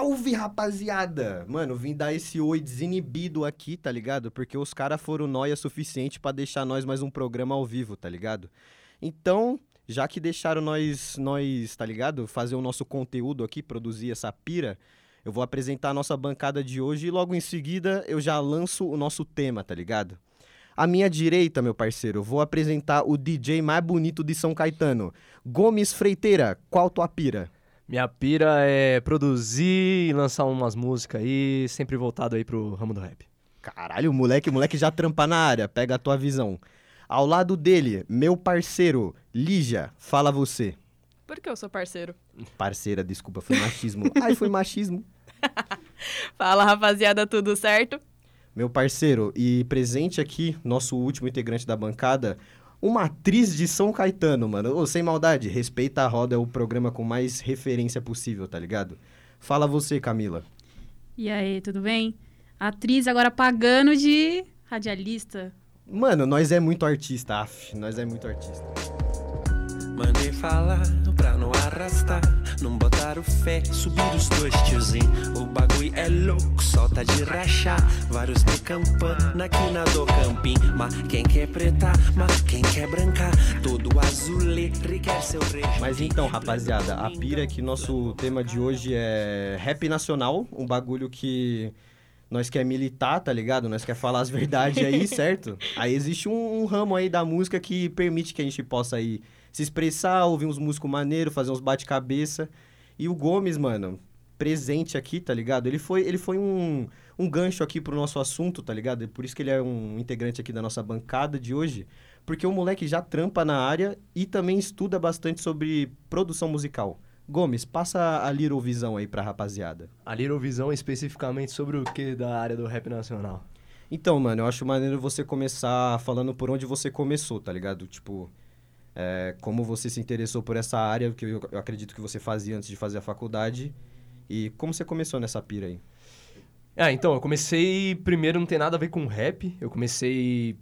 Salve, rapaziada! Mano, vim dar esse oi desinibido aqui, tá ligado? Porque os caras foram nóia suficiente pra deixar nós mais um programa ao vivo, tá ligado? Então, já que deixaram nós, nós, tá ligado? Fazer o nosso conteúdo aqui, produzir essa pira, eu vou apresentar a nossa bancada de hoje e logo em seguida eu já lanço o nosso tema, tá ligado? À minha direita, meu parceiro, vou apresentar o DJ mais bonito de São Caetano, Gomes Freiteira. Qual tua pira? Minha pira é produzir e lançar umas músicas aí, sempre voltado aí pro ramo do rap. Caralho, o moleque, o moleque já trampa na área, pega a tua visão. Ao lado dele, meu parceiro, Lígia, fala você. Por que eu sou parceiro? Parceira, desculpa, foi machismo. Ai, foi machismo. Fala, rapaziada, tudo certo? Meu parceiro, e presente aqui, nosso último integrante da bancada, uma atriz de São Caetano, mano. Ô, sem maldade, respeita a roda, é o programa com mais referência possível, tá ligado? Fala você, Camila. E aí, tudo bem? Atriz agora pagando de radialista. Mano, nós é muito artista, af, nós é muito artista. Mandei falar pra não arrastar, não botar o fé, subir os dois tiozinho. O bagulho é louco, solta de rachar. Vários de campana aqui na do campim. Mas quem quer preta, mas quem quer branca, todo azulê, quer seu rei. Mas então, rapaziada, a pira é que nosso tema de hoje é rap nacional, um bagulho que nós quer militar, tá ligado? Nós quer falar as verdades aí, certo? Aí existe um, um, ramo aí da música que permite que a gente possa aí se expressar, ouvir uns músicos maneiros, fazer uns bate-cabeça. E o Gomes, mano, presente aqui, tá ligado? Ele foi, ele foi um, um gancho aqui pro nosso assunto, tá ligado? Por isso que ele é um integrante aqui da nossa bancada de hoje. Porque o moleque já trampa na área e também estuda bastante sobre produção musical. Gomes, passa a Little Visão aí pra rapaziada. A Little Visão especificamente sobre o que da área do rap nacional? Então, mano, eu acho maneiro você começar falando por onde você começou, tá ligado? Tipo, é, como você se interessou por essa área, que eu, eu, acredito que você fazia antes de fazer a faculdade, e como você começou nessa pira aí? Ah, então, eu comecei, primeiro não tem nada a ver com rap, eu comecei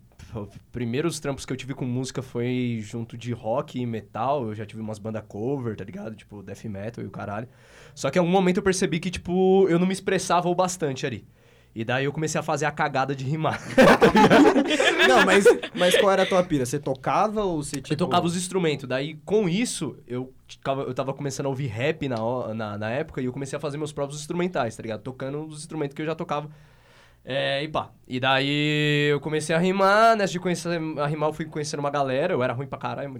primeiros trampos que eu tive com música foi junto de rock e metal. Eu já tive umas bandas cover, tá ligado? Tipo, death metal e o caralho. Só que em algum momento eu percebi que, tipo, eu não me expressava o bastante ali. E daí eu comecei a fazer a cagada de rimar. não, mas, mas qual era a tua pira? Você tocava ou você, tipo... Eu tocava os instrumentos. Daí, com isso, eu, eu tava começando a ouvir rap na, na, na época e eu comecei a fazer meus próprios instrumentais, tá ligado? Tocando os instrumentos que eu já tocava é, e pá. E daí eu comecei a rimar, nessa de conhecer a rimar, eu fui conhecendo uma galera, eu era ruim pra caralho.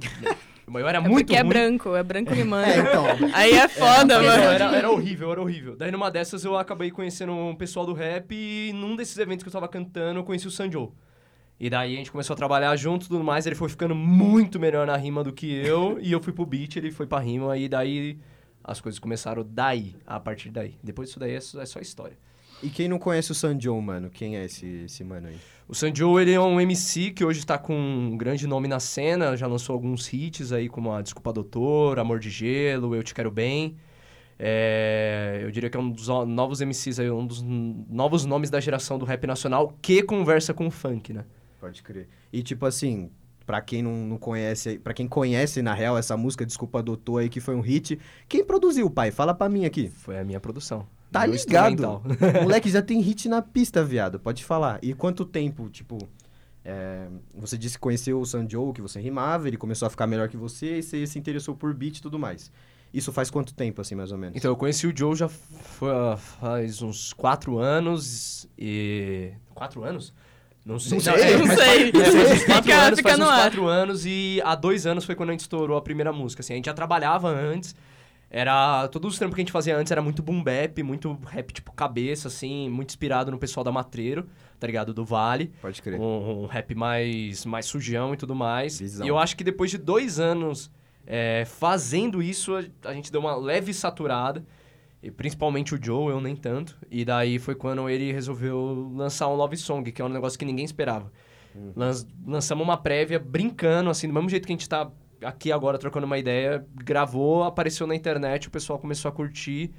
Eu era é muito porque é ruim. é branco, é branco rimando. É, então. Aí é foda, é, mano. Era, era horrível, era horrível. Daí numa dessas eu acabei conhecendo um pessoal do rap e num desses eventos que eu tava cantando eu conheci o Sanjo. E daí a gente começou a trabalhar junto e tudo mais, ele foi ficando muito melhor na rima do que eu, e eu fui pro beat, ele foi pra rima, e daí as coisas começaram daí, a partir daí. Depois disso daí é só, é só história. E quem não conhece o Sanjo, mano? Quem é esse, esse mano aí? O Sanjo, ele é um MC que hoje está com um grande nome na cena, já lançou alguns hits aí, como a Desculpa Doutor, Amor de Gelo, Eu Te Quero Bem. É, eu diria que é um dos novos MCs aí, um dos novos nomes da geração do rap nacional que conversa com o funk, né? Pode crer. E tipo assim, para quem não, não conhece, para quem conhece na real essa música Desculpa Doutor aí que foi um hit, quem produziu, pai? Fala para mim aqui. Foi a minha produção. Tá ligado? Moleque já tem hit na pista, viado. Pode falar. E quanto tempo, tipo. É, você disse que conheceu o Sanjo, que você rimava, ele começou a ficar melhor que você e você se interessou por beat e tudo mais. Isso faz quanto tempo, assim, mais ou menos? Então, eu conheci o Joe já faz uns quatro anos e... Quatro anos? Não sei. Não sei. Não, não sei. Faz, faz uns quatro fica, anos, fica faz uns quatro anos e há dois anos foi quando a gente estourou a primeira música, assim. A gente já trabalhava antes, era. Todos os trampos que a gente fazia antes era muito boom bap, muito rap tipo cabeça, assim, muito inspirado no pessoal da Matreiro, tá ligado? Do Vale. Pode crer. Um, um rap mais, mais sujão e tudo mais. Visão. E eu acho que depois de dois anos é, fazendo isso, a, a, gente deu uma leve saturada. E principalmente o Joe, eu nem tanto. E daí foi quando ele resolveu lançar um Love Song, que é um negócio que ninguém esperava. Uhum. lançamos uma prévia brincando, assim, do mesmo jeito que a gente tá aqui agora trocando uma ideia, gravou, apareceu na internet, o pessoal começou a curtir.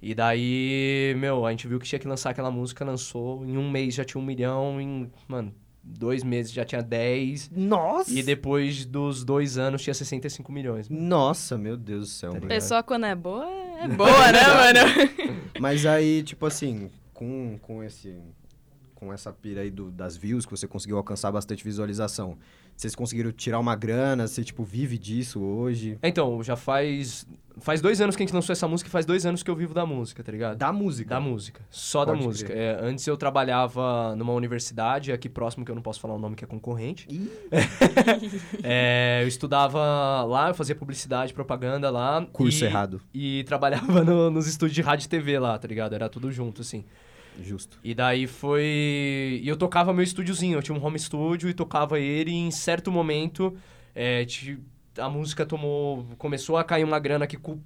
E daí, meu, a gente viu que tinha que lançar aquela música, lançou. Em um mês já tinha um milhão, em, mano, dois meses já tinha 10. Nossa! E depois dos dois anos tinha 65 milhões. Mano. Nossa, meu Deus do céu. Tá Pessoa quando é boa É boa, né, mano? Mas aí, tipo assim, com, com esse com essa pira aí do, das views, que você conseguiu alcançar bastante visualização. Vocês conseguiram tirar uma grana? Você, tipo, vive disso hoje? Então, já faz. Faz dois anos que a gente lançou essa música e faz dois anos que eu vivo da música, tá ligado? Da música? Da música. Só Pode da música. É, antes eu trabalhava numa universidade aqui próximo, que eu não posso falar o nome, que é concorrente. é, eu estudava lá, eu fazia publicidade, propaganda lá. Curso e, errado. E trabalhava no, nos estúdios de rádio e TV lá, tá ligado? Era tudo junto, assim. Justo. E daí foi. E eu tocava meu estúdiozinho, eu tinha um home studio e tocava ele, e em certo momento é, a música tomou. Começou a cair uma grana que co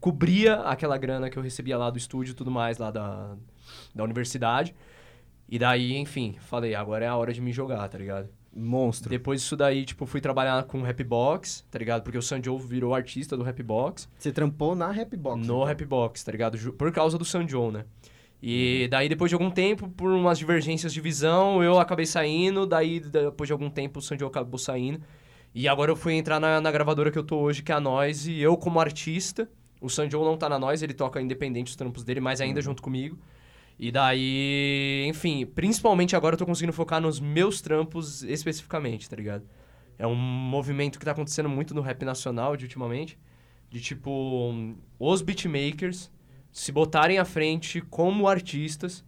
cobria aquela grana que eu recebia lá do estúdio e tudo mais, lá da, da universidade. E daí, enfim, falei, agora é a hora de me jogar, tá ligado? Monstro. Depois disso daí, tipo, fui trabalhar com Rapbox, tá ligado? Porque o Sanjo virou artista do Rapbox. Você trampou na Rapbox? No então. Rapbox, tá ligado? Por causa do Sanjo, né? E daí, depois de algum tempo, por umas divergências de visão, eu acabei saindo. Daí, depois de algum tempo, o Sandy acabou saindo. E agora eu fui entrar na, na, gravadora que eu tô hoje, que é a Noise. E eu, como artista, o Sanjo não tá na Noise, ele toca independente os trampos dele, mas ainda uhum. junto comigo. E daí, enfim, principalmente agora eu tô conseguindo focar nos meus trampos especificamente, tá ligado? É um movimento que tá acontecendo muito no rap nacional de ultimamente. De tipo, os beatmakers se botarem à frente como artistas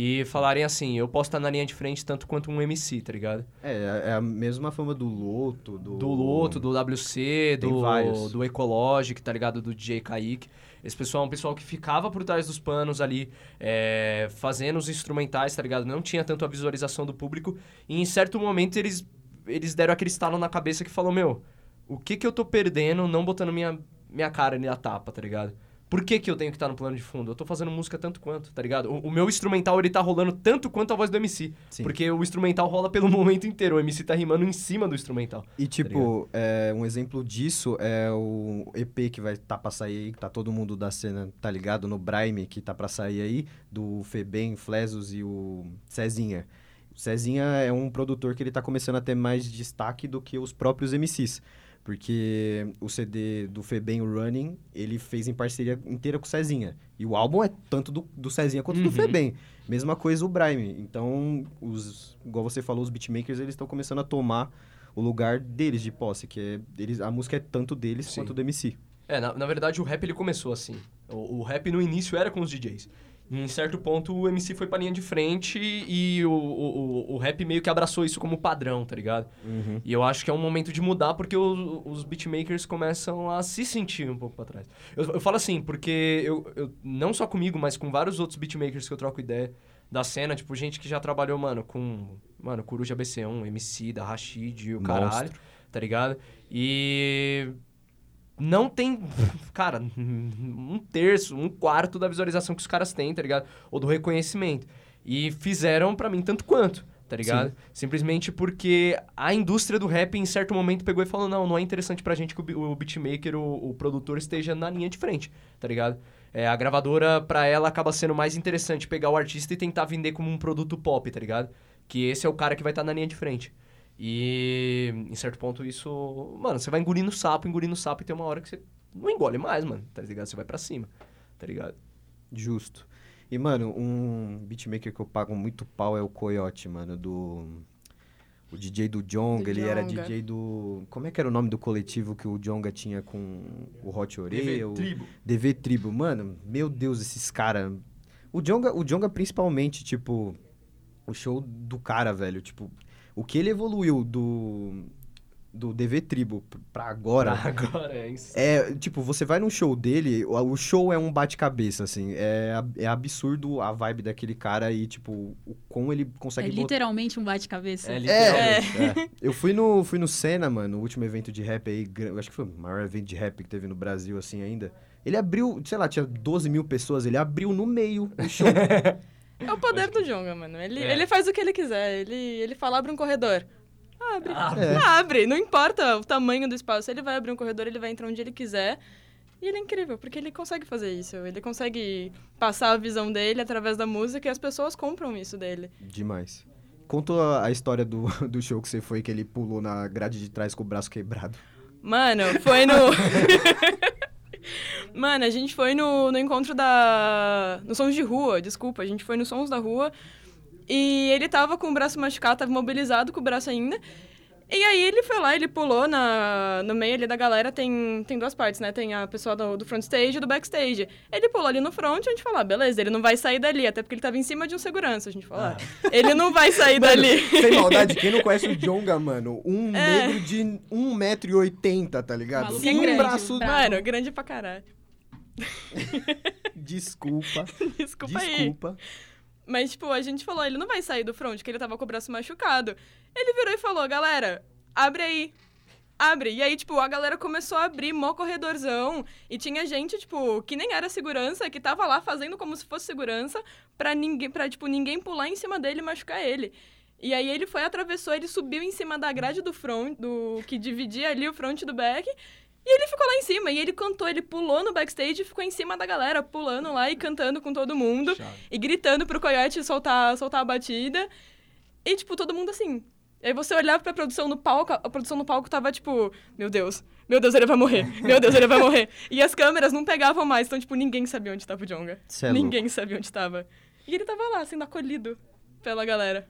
e falarem assim, eu posso estar na linha de frente tanto quanto um MC, tá ligado? É, é a mesma fama do Loto, do... Do Loto, do WC, do, do Ecologic, tá ligado? Do DJ Kaique. Esse pessoal é um pessoal que ficava por trás dos panos ali, é, fazendo os instrumentais, tá ligado? Não tinha tanto a visualização do público. E em certo momento eles, eles deram aquele estalo na cabeça que falou, meu, o que que eu tô perdendo não botando minha, minha cara na tapa, tá ligado? Por que, que eu tenho que estar no plano de fundo? Eu tô fazendo música tanto quanto, tá ligado? O, o meu instrumental, ele tá rolando tanto quanto a voz do MC. Sim. Porque o instrumental rola pelo momento inteiro. O MC tá rimando em cima do instrumental. E, tá tipo, tá é, um exemplo disso é o EP que vai estar tá pra sair aí, que tá todo mundo da cena, tá ligado? No Brime, que tá pra sair aí, do Febem, Flesos e o Cezinha. O Cezinha é um produtor que ele tá começando a ter mais destaque do que os próprios MCs. Porque o CD do Febem Running, ele fez em parceria inteira com o Cezinha. E o álbum é tanto do, do Cezinha quanto uhum. do Febem. Mesma coisa o Brime. Então, os, igual você falou, os beatmakers, eles estão começando a tomar o lugar deles de posse, que é, eles, a música é tanto deles Sim. quanto do MC. É, na, na verdade o rap ele começou assim. O, o rap no início era com os DJs. Em certo ponto, o MC foi pra linha de frente e o, o, o rap meio que abraçou isso como padrão, tá ligado? Uhum. E eu acho que é um momento de mudar porque o, os beatmakers começam a se sentir um pouco pra trás. Eu, eu falo assim, porque eu, eu, não só comigo, mas com vários outros beatmakers que eu troco ideia da cena, tipo, gente que já trabalhou, mano, com, mano, Coruja BC1, MC, da Rashid, o caralho, tá ligado? E não tem, cara, um terço, um quarto da visualização que os caras têm, tá ligado? Ou do reconhecimento. E fizeram para mim tanto quanto, tá ligado? Sim. Simplesmente porque a indústria do rap, em certo momento, pegou e falou: não, não é interessante pra gente que o, beatmaker, o, o produtor, esteja na linha de frente, tá ligado? É, a gravadora, pra ela, acaba sendo mais interessante pegar o artista e tentar vender como um produto pop, tá ligado? Que esse é o cara que vai estar tá na linha de frente. E em certo ponto isso. Mano, você vai engolindo sapo, engolindo sapo e tem uma hora que você não engole mais, mano. Tá ligado? Você vai para cima, tá ligado? Justo. E, mano, um beatmaker que eu pago muito pau é o Coyote, mano, do. O DJ do Jonga, ele era DJ do. Como é que era o nome do coletivo que o Jonga tinha com o Hot Oreo? DV o... Tribo. DV Tribo. Mano, meu Deus, esses caras. O Jonga, o Jonga, principalmente, tipo. O show do cara, velho. Tipo, o que ele evoluiu do do DV Tribo pra agora. Pra agora, é isso. É, tipo, você vai num show dele, o show é um bate-cabeça, assim. É, é absurdo a vibe daquele cara e, tipo, o como ele consegue... É literalmente um bate-cabeça. É, é literalmente. É. É. Eu fui no, fui no Senna, mano, o último evento de rap aí, acho que foi o maior evento de rap que teve no Brasil, assim, ainda. Ele abriu, sei lá, tinha 12 mil pessoas, ele abriu no meio o show. É o poder do Jonga, mano. Ele, é. ele faz o que ele quiser. Ele, ele fala, abre um corredor. Abre. É. Abre. Não importa o tamanho do espaço. Ele vai abrir um corredor, ele vai entrar onde ele quiser. E ele é incrível, porque ele consegue fazer isso. Ele consegue passar a visão dele através da música e as pessoas compram isso dele. Demais. Conta a história do, do show que você foi, que ele pulou na grade de trás com o braço quebrado. Mano, foi no... Mano, a gente foi no, no encontro da. No Sons de Rua, desculpa. A gente foi no Sons da Rua. E ele tava com o braço machucado, tava mobilizado com o braço ainda. E aí ele foi lá, ele pulou na, no meio ali da galera, tem, tem duas partes, né? Tem a pessoa do, do front stage e do backstage. Ele pulou ali no front e a gente falou, ah, beleza, ele não vai sair dali, até porque ele tava em cima de um segurança. A gente falou, ah, ele não vai sair Mano, dali. Sem maldade, quem não conhece o Jonga, mano, um É. negro de 1,80m, tá ligado? Maluco é um grande, braço... Mano, grande pra caralho. Desculpa, Desculpa aí. desculpa. Mas, tipo, a gente falou, ele não vai sair do front, que ele tava com o braço machucado. Ele virou e falou, galera, abre aí. Abre. E aí, tipo, a galera começou a abrir mó corredorzão. E tinha gente, tipo, que nem era segurança, que tava lá fazendo como se fosse segurança pra ninguém, pra, tipo, ninguém pular em cima dele e machucar ele. E aí ele foi, atravessou, ele subiu em cima da grade do front, do que dividia ali o front do back. E ele ficou lá em cima, e ele cantou, ele pulou no backstage e ficou em cima da galera, pulando lá e cantando com todo mundo. E gritando pro Coyote soltar, soltar a batida. E, tipo, todo mundo assim. Aí você olhava pra produção no palco, a produção no palco tava tipo, meu Deus, meu Deus, ele vai morrer, meu Deus, ele vai morrer. E as câmeras não pegavam mais, então, tipo, ninguém sabia onde tava o Jonga. É louco. ninguém sabia onde tava. E ele tava lá, sendo acolhido pela galera.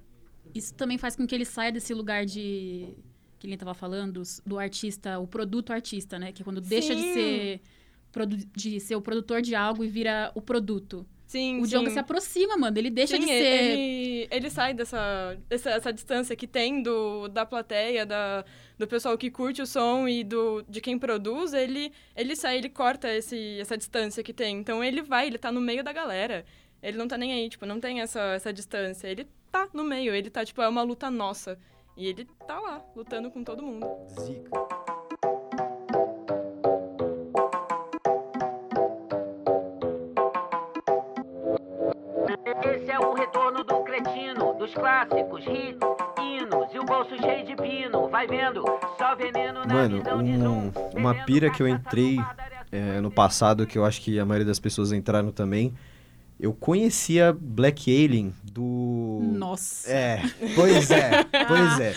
Isso também faz com que ele saia desse lugar de. Que ele tava falando, do artista, o produto artista, né? Que é quando deixa de Sim. ser, de ser o produtor de algo e vira o produto. Sim, o sim. Se aproxima, mano. Ele deixa Sim, de ser. Ele, ele sai dessa, dessa essa distância que tem do, da plateia, da, do pessoal que curte o som e do, de quem produz, ele, ele sai, ele corta esse, essa distância que tem. Então ele vai, ele tá no meio da galera. Ele não tá nem aí, tipo, não tem essa, essa distância. Ele tá no meio, ele tá, tipo, é uma luta nossa. E ele tá lá, lutando com todo mundo. Zica. Esse é o retorno do cretino, dos clássicos, hits, hinos e o bolso cheio de pino. Vai vendo, só veneno na Mano, visão de um- zoom. uma pira que eu entrei, É, no passado, que eu acho que a maioria das pessoas entraram também. Eu conhecia Black Alien do. Nossa. É, pois é, pois é.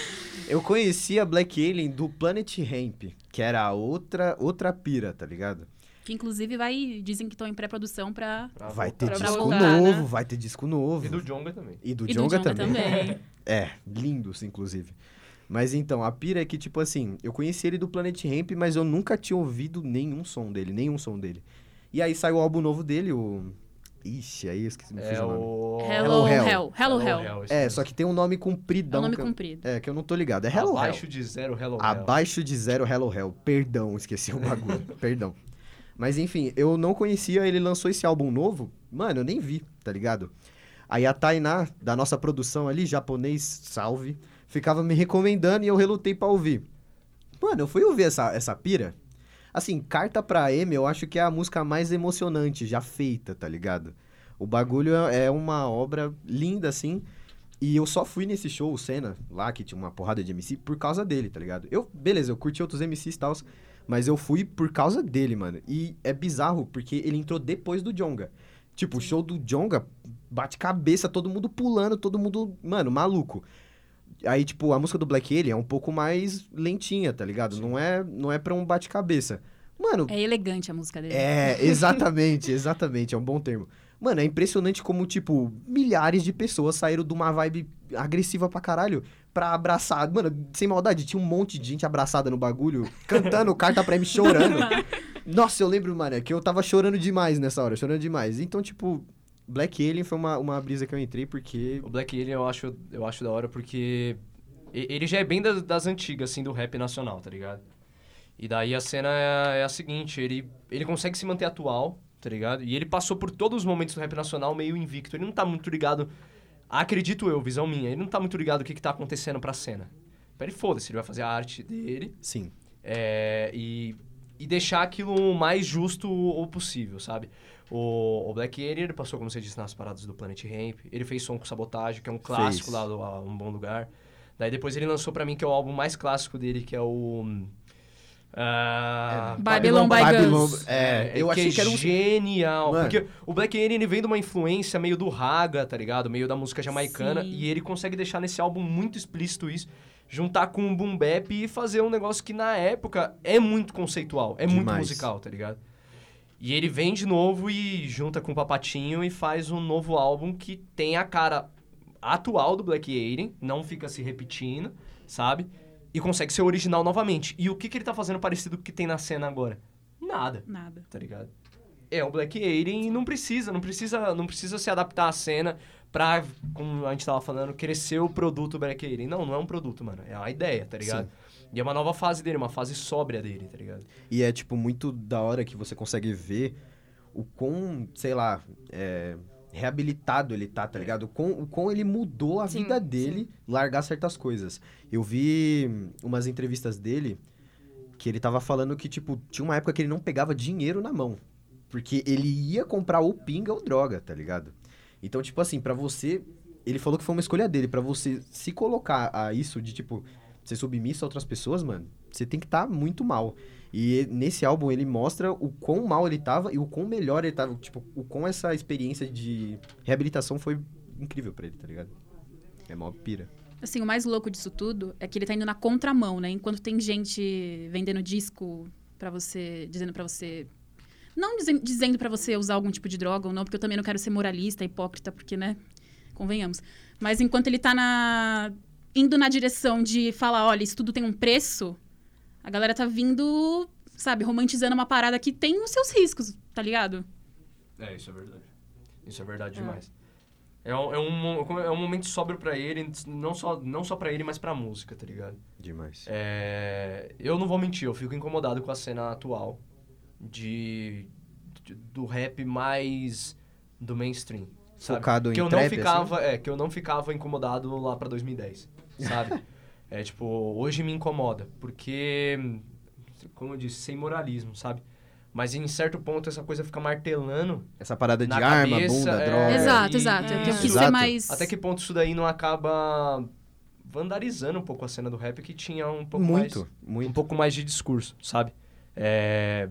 Eu conhecia Black Alien do Planet Ramp, que era outra, outra pira, tá ligado? Que inclusive vai. Dizem que estão em pré-produção pra. Vai ter. Pra disco voltar, novo, né? vai ter disco novo. E do Jonga também. E do e Jonga do Djonga também. É, lindos, inclusive. Mas então, a pira é que, tipo assim, eu conheci ele do Planet Ramp, mas eu nunca tinha ouvido nenhum som dele, nenhum som dele. E aí saiu o álbum novo dele, o. Ixi, aí eu esqueci me É fugiu o nome. o... Hello, Hell. Hell. Hello, Hell. É, só que tem um nome É compridão. o nome que eu- comprido. É, que eu não tô ligado. É Hello Abaixo Hell. de zero, Hello Hell. Abaixo de zero, Hello Hell. Perdão, esqueci o bagulho. Perdão. Mas enfim, eu não conhecia, ele lançou esse álbum novo. Mano, eu nem vi, tá ligado? Aí a Tainá, da nossa produção ali, japonês, salve, ficava me recomendando e eu relutei pra ouvir. Mano, eu fui ouvir essa, essa pira. Assim, Carta pra M, eu acho que é a música mais emocionante já feita, tá ligado? O bagulho é é uma obra linda, assim. E eu só fui nesse show, o Senna, lá, que tinha uma porrada de MC, por causa dele, tá ligado? Eu, beleza, eu curti outros MCs e tal, mas eu fui por causa dele, mano. E é bizarro, porque ele entrou depois do Jonga. Tipo, o show do Jonga, bate cabeça, todo mundo pulando, todo mundo, mano, maluco. Aí, tipo, a música do Black Alien é um pouco mais lentinha, tá ligado? Não é, não é pra um bate-cabeça. Mano, É elegante a música dele. é, exatamente, exatamente, é um bom termo. Mano, é impressionante como, tipo, milhares de pessoas saíram de uma vibe agressiva pra caralho pra abraçar. Mano, sem maldade, tinha um monte de gente abraçada no bagulho, cantando carta pra mim, chorando. Nossa, eu lembro, mano, é que eu tava chorando demais nessa hora, chorando demais. Então, tipo, Black Alien foi uma, uma brisa que eu entrei porque. O Black Alien eu acho, eu acho da hora porque ele já é bem das, das antigas, assim, do rap nacional, tá ligado? E daí a cena é, é a seguinte, ele, ele consegue se manter atual, tá ligado? E ele passou por todos os momentos do rap nacional meio invicto. Ele não tá muito ligado, acredito eu, visão minha, ele não tá muito ligado o que, que tá acontecendo pra cena. Pra ele, foda-se, ele vai fazer a arte dele Sim. é, e, e deixar aquilo o mais justo o possível, sabe? O, o Black Alien, ele passou, como você disse, nas paradas do Planet Ramp. Ele fez som com Sabotagem, que é um clássico Fez. lá do a Um Bom Lugar. Daí depois ele lançou pra mim, que é o álbum mais clássico dele, que é o... ah, Babylon by Babylon- Guns. É, eu achei que, que era um. genial. Mano. Porque o Black Alien, ele vem de uma influência meio do raga, tá ligado? Meio da música jamaicana. Sim. E ele consegue deixar nesse álbum muito explícito isso. Juntar com o boom bap e fazer um negócio que na época é muito conceitual. É muito Demais. musical, tá ligado? E ele vem de novo e junta com o Papatinho e faz um novo álbum que tem a cara atual do Black Alien, não fica se repetindo, sabe? E consegue ser original novamente. E o que, que ele tá fazendo parecido com o que tem na cena agora? Nada. Nada. Tá ligado? É o Black Alien e não precisa, não precisa, não precisa se adaptar à cena pra, como a gente tava falando, crescer o produto Black Alien. Não, não é um produto, mano. É uma ideia, tá ligado? Sim. E é uma nova fase dele, uma fase sóbria dele, tá ligado? E é, tipo, muito da hora que você consegue ver o quão, sei lá, é, reabilitado ele tá, tá ligado? O quão, o quão ele mudou a sim, vida dele sim. largar certas coisas. Eu vi umas entrevistas dele que ele tava falando que, tipo, tinha uma época que ele não pegava dinheiro na mão. Porque ele ia comprar ou pinga ou droga, tá ligado? Então, tipo assim, para você. Ele falou que foi uma escolha dele. para você se colocar a isso de, tipo, ser submisso a outras pessoas, mano, você tem que estar tá muito mal. E nesse álbum ele mostra o quão mal ele tava e o quão melhor ele tava. Tipo, o quão essa experiência de reabilitação foi incrível para ele, tá ligado? É mó pira. Assim, o mais louco disso tudo é que ele tá indo na contramão, né? Enquanto tem gente vendendo disco para você, dizendo para você não dizendo para você usar algum tipo de droga ou não, porque eu também não quero ser moralista, hipócrita, porque, né? Convenhamos. Mas enquanto ele tá na... indo na direção de falar, olha, isso tudo tem um preço, a galera tá vindo, sabe, romantizando uma parada que tem os seus riscos, tá ligado? É, isso é verdade. Isso é verdade é. demais. É um, é, um, é um momento sóbrio para ele, não só, não só para ele, mas pra música, tá ligado? Demais. É, eu não vou mentir, eu fico incomodado com a cena atual de, de do rap mais do mainstream. Sabe? Focado que em eu trap, não ficava, assim? é, que eu não ficava incomodado lá para 2010, sabe? é tipo, hoje me incomoda, porque como eu disse, sem moralismo, sabe? Mas em certo ponto essa coisa fica martelando. Essa parada de arma, cabeça, bunda, é, droga. Exato, e, exato. Eu quis ser mais. Até que ponto isso daí não acaba vandalizando um pouco a cena do rap que tinha um pouco muito, mais. Muito. Um pouco mais de discurso, sabe? É,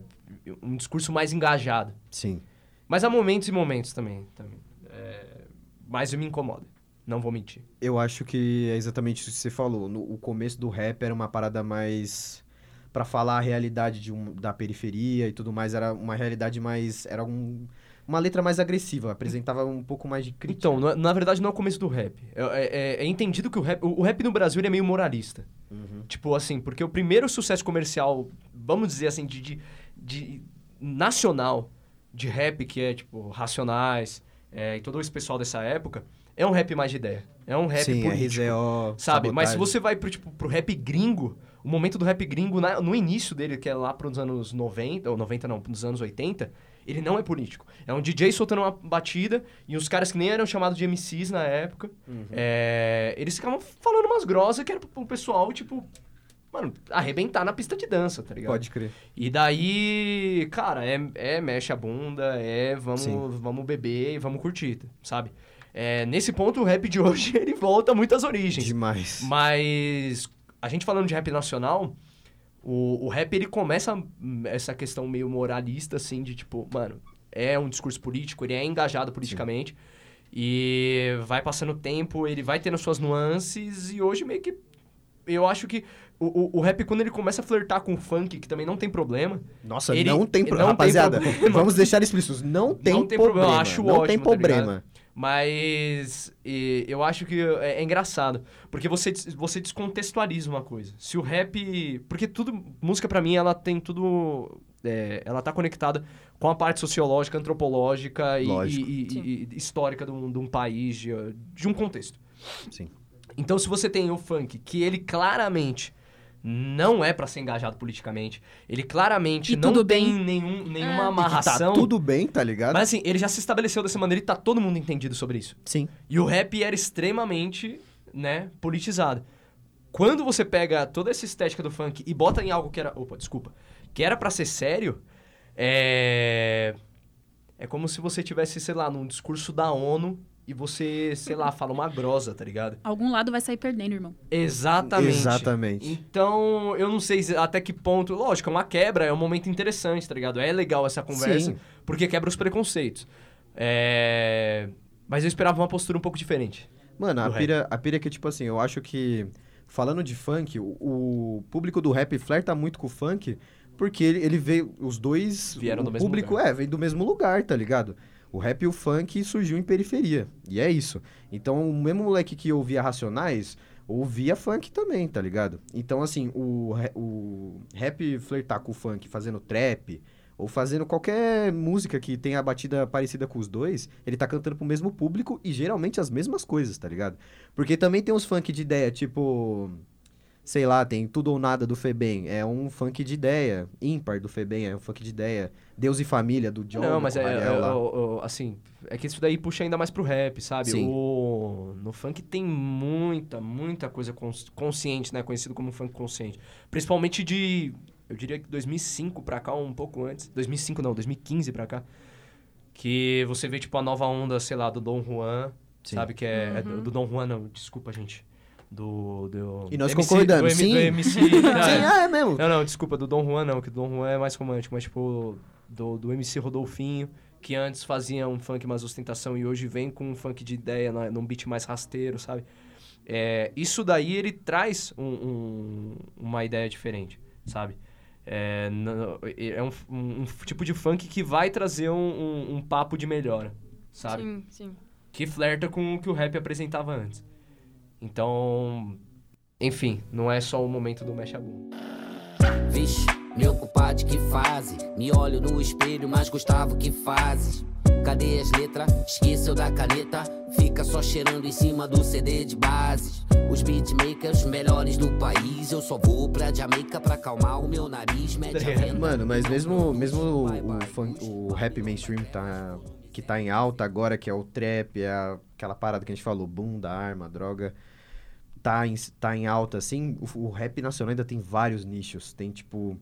um discurso mais engajado. Sim. Mas há momentos e momentos também. também. É, mas me incomoda. Não vou mentir. Eu acho que é exatamente isso que você falou. No, o começo do rap era uma parada mais para falar a realidade de um, da periferia e tudo mais. Era uma realidade mais. Era um, uma letra mais agressiva, apresentava um pouco mais de crítica. Então, na, na verdade, não é o começo do rap. É, é, é, é entendido que o rap, o, o, rap no Brasil é meio moralista. Uhum. Tipo assim, porque o primeiro sucesso comercial, vamos dizer assim, de, de de nacional de rap, que é tipo Racionais é, e todo esse pessoal dessa época, é um rap mais de ideia. É um rap Sim, político. RZO, sabe? Sabotagem. Mas se você vai pro, tipo, pro rap gringo, o momento do rap gringo, na, no início dele, que é lá pros anos 90, ou 90 não, nos anos 80, ele não é político. É um DJ soltando uma batida e os caras que nem eram chamados de MCs na época, uhum. é, eles ficavam falando umas grosas que era pro pessoal, tipo, mano, arrebentar na pista de dança, tá ligado? Pode crer. E daí, cara, é, é mexe a bunda, é vamos, vamos beber e vamos curtir, sabe? É, nesse ponto, o rap de hoje, ele volta muito às origens. Demais. Mas, a gente falando de rap nacional, o, o rap, ele começa essa questão meio moralista, assim, de tipo, mano, é um discurso político, ele é engajado politicamente. Sim. E vai passando o tempo, ele vai tendo suas nuances, e hoje meio que eu acho que o, o, o, rap, quando ele começa a flertar com o funk, que também não tem problema. Nossa, ele, não tem problema. Rapaziada, tem problema. vamos deixar explícitos. Não tem, não tem problema. problema. acho não ótimo, tem tá problema. Tá Mas e, eu acho que é, é, engraçado. Porque você, você descontextualiza uma coisa. Se o rap. Porque tudo. Música para mim, ela tem tudo. É, ela tá conectada com a parte sociológica, antropológica e, e, e histórica de um, de um país, de, de um contexto. Sim. Então, se você tem o funk, que ele claramente não é para ser engajado politicamente. Ele claramente e não tem bem. nenhum, nenhuma é. amarração. Tá tudo bem, tá ligado? Mas assim, ele já se estabeleceu dessa maneira e tá todo mundo entendido sobre isso. Sim. E o rap era extremamente, né, politizado. Quando você pega toda essa estética do funk e bota em algo que era. Opa, desculpa. Que era para ser sério, é. É como se você tivesse, sei lá, num discurso da ONU e você, sei lá, fala uma grosa, tá ligado? Algum lado vai sair perdendo, irmão. Exatamente. Exatamente. Então, eu não sei até que ponto. Lógico, é uma quebra, é um momento interessante, tá ligado? É legal essa conversa, Sim. porque quebra os preconceitos. É... Mas eu esperava uma postura um pouco diferente. Mano, a pira, a pira é que, tipo assim, eu acho que. Falando de funk, o, o público do rap flerta muito com o funk Porque ele, ele veio, os dois, Vieram o do mesmo público, lugar. é, veio do mesmo lugar, tá ligado? O rap e o funk surgiu em periferia. E é isso. Então, o mesmo moleque que ouvia Racionais, ouvia funk também, tá ligado? Então, assim, o, o rap flertar com o funk fazendo trap, ou fazendo qualquer música que tenha a batida parecida com os dois, ele tá cantando pro mesmo público e geralmente as mesmas coisas, tá ligado? Porque também tem uns funk de ideia, tipo. Sei lá, tem Tudo ou Nada do Febem. É um funk de ideia. Ímpar do Febem, é um funk de ideia. Deus e Família do John. Não, mas é, é, lá. o- o- assim, é que isso daí puxa ainda mais pro rap, sabe? Sim. O, no funk tem muita, muita coisa cons- consciente, né? Conhecido como funk consciente. Principalmente de, eu diria que 2005 pra cá, ou um pouco antes. 2005 não, 2015 pra cá. Que você vê, tipo, a nova onda, sei lá, do Dom Juan, Sim. sabe? Que é, é do, do Dom Juan, não, desculpa, gente. Do, do E nós MC concordamos, do, M- sim. Do MC, Sim, não, é. ah, é mesmo. Não, não, desculpa, do Dom Juan não, que o Dom Juan é mais romântico, mas tipo, do, do MC Rodolfinho, que antes fazia um funk mais ostentação e hoje vem com um funk de ideia, né, num beat mais rasteiro, sabe? É, isso daí ele traz um- um- uma ideia diferente, sabe? É, é um, um- um tipo de funk que vai trazer um, um- um papo de melhora, sabe? Sim, sim. que flerta com o que o rap apresentava antes. Então, enfim, não é só o momento do mecha boom. Vixe, meu culpado que fase. Me olho no espelho, mas Gustavo que fazes. Cadê as letras? Esqueceu da caneta. Fica só cheirando em cima do CD de bases. Os beatmakers melhores do país. Eu só vou pra Jamaica pra acalmar o meu nariz. Mete a venda. Mano, mas mesmo, mesmo o, o, o rap mainstream tá, que tá em alta agora, que é o trap, é a- aquela parada que a gente falou, bunda, arma, droga, tá em, tá em alta, assim, o, o rap nacional ainda tem vários nichos. Tem, tipo,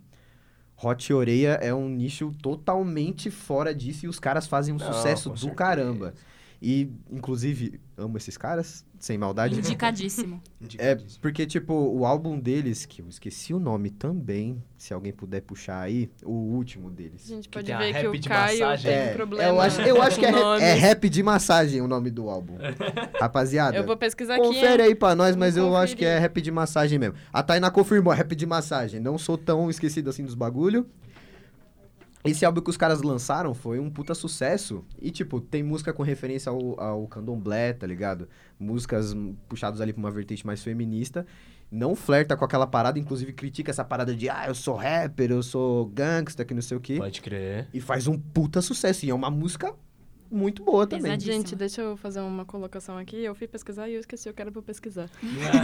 Hot Oreia é um nicho totalmente fora disso e os caras fazem um Não, sucesso do certeza. caramba. E, inclusive, amo esses caras, sem maldade. Indicadíssimo. É, porque, tipo, o álbum deles, que eu esqueci o nome também, se alguém puder puxar aí, o último A deles. gente pode a ver que rap o de Caio massagem. tem É, problema. eu acho, eu acho que é, com ra- é rap de massagem o nome do álbum. Rapaziada, Eu vou pesquisar aqui. confere aí pra nós, mas eu acho que é rap de massagem mesmo. A Tainá confirmou, é rap de massagem. Não sou tão esquecido assim dos bagulho. Esse álbum que os caras lançaram foi um puta sucesso. E, tipo, tem música com referência ao, ao candomblé, tá ligado? Músicas puxadas ali pra uma vertente mais feminista. Não flerta com aquela parada, inclusive critica essa parada de, ah, eu sou rapper, eu sou gangsta, que não sei o quê. Pode crer. E faz um puta sucesso. E é uma música muito boa também. Gente, deixa eu fazer uma colocação aqui. Eu fui pesquisar e eu esqueci, eu quero pra pesquisar.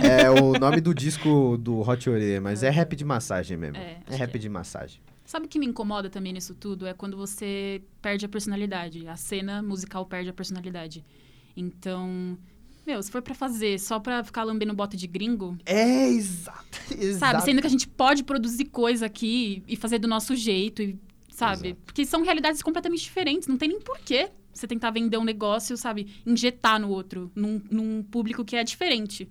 É o nome do disco do Hot Oreia, mas é rap de massagem mesmo. É, É, rap que é. de massagem. Sabe o que me incomoda também nisso tudo? É quando você perde a personalidade. A cena musical perde a personalidade. Então, meu, se for pra fazer só pra ficar lambendo bota de gringo, É, exato. exato. sabe? Sendo que a gente pode produzir coisa aqui e fazer do nosso jeito, e, sabe? Exato. Porque são realidades completamente diferentes. Não tem nem porquê você tentar vender um negócio, sabe? Injetar no outro, num, num público que é diferente.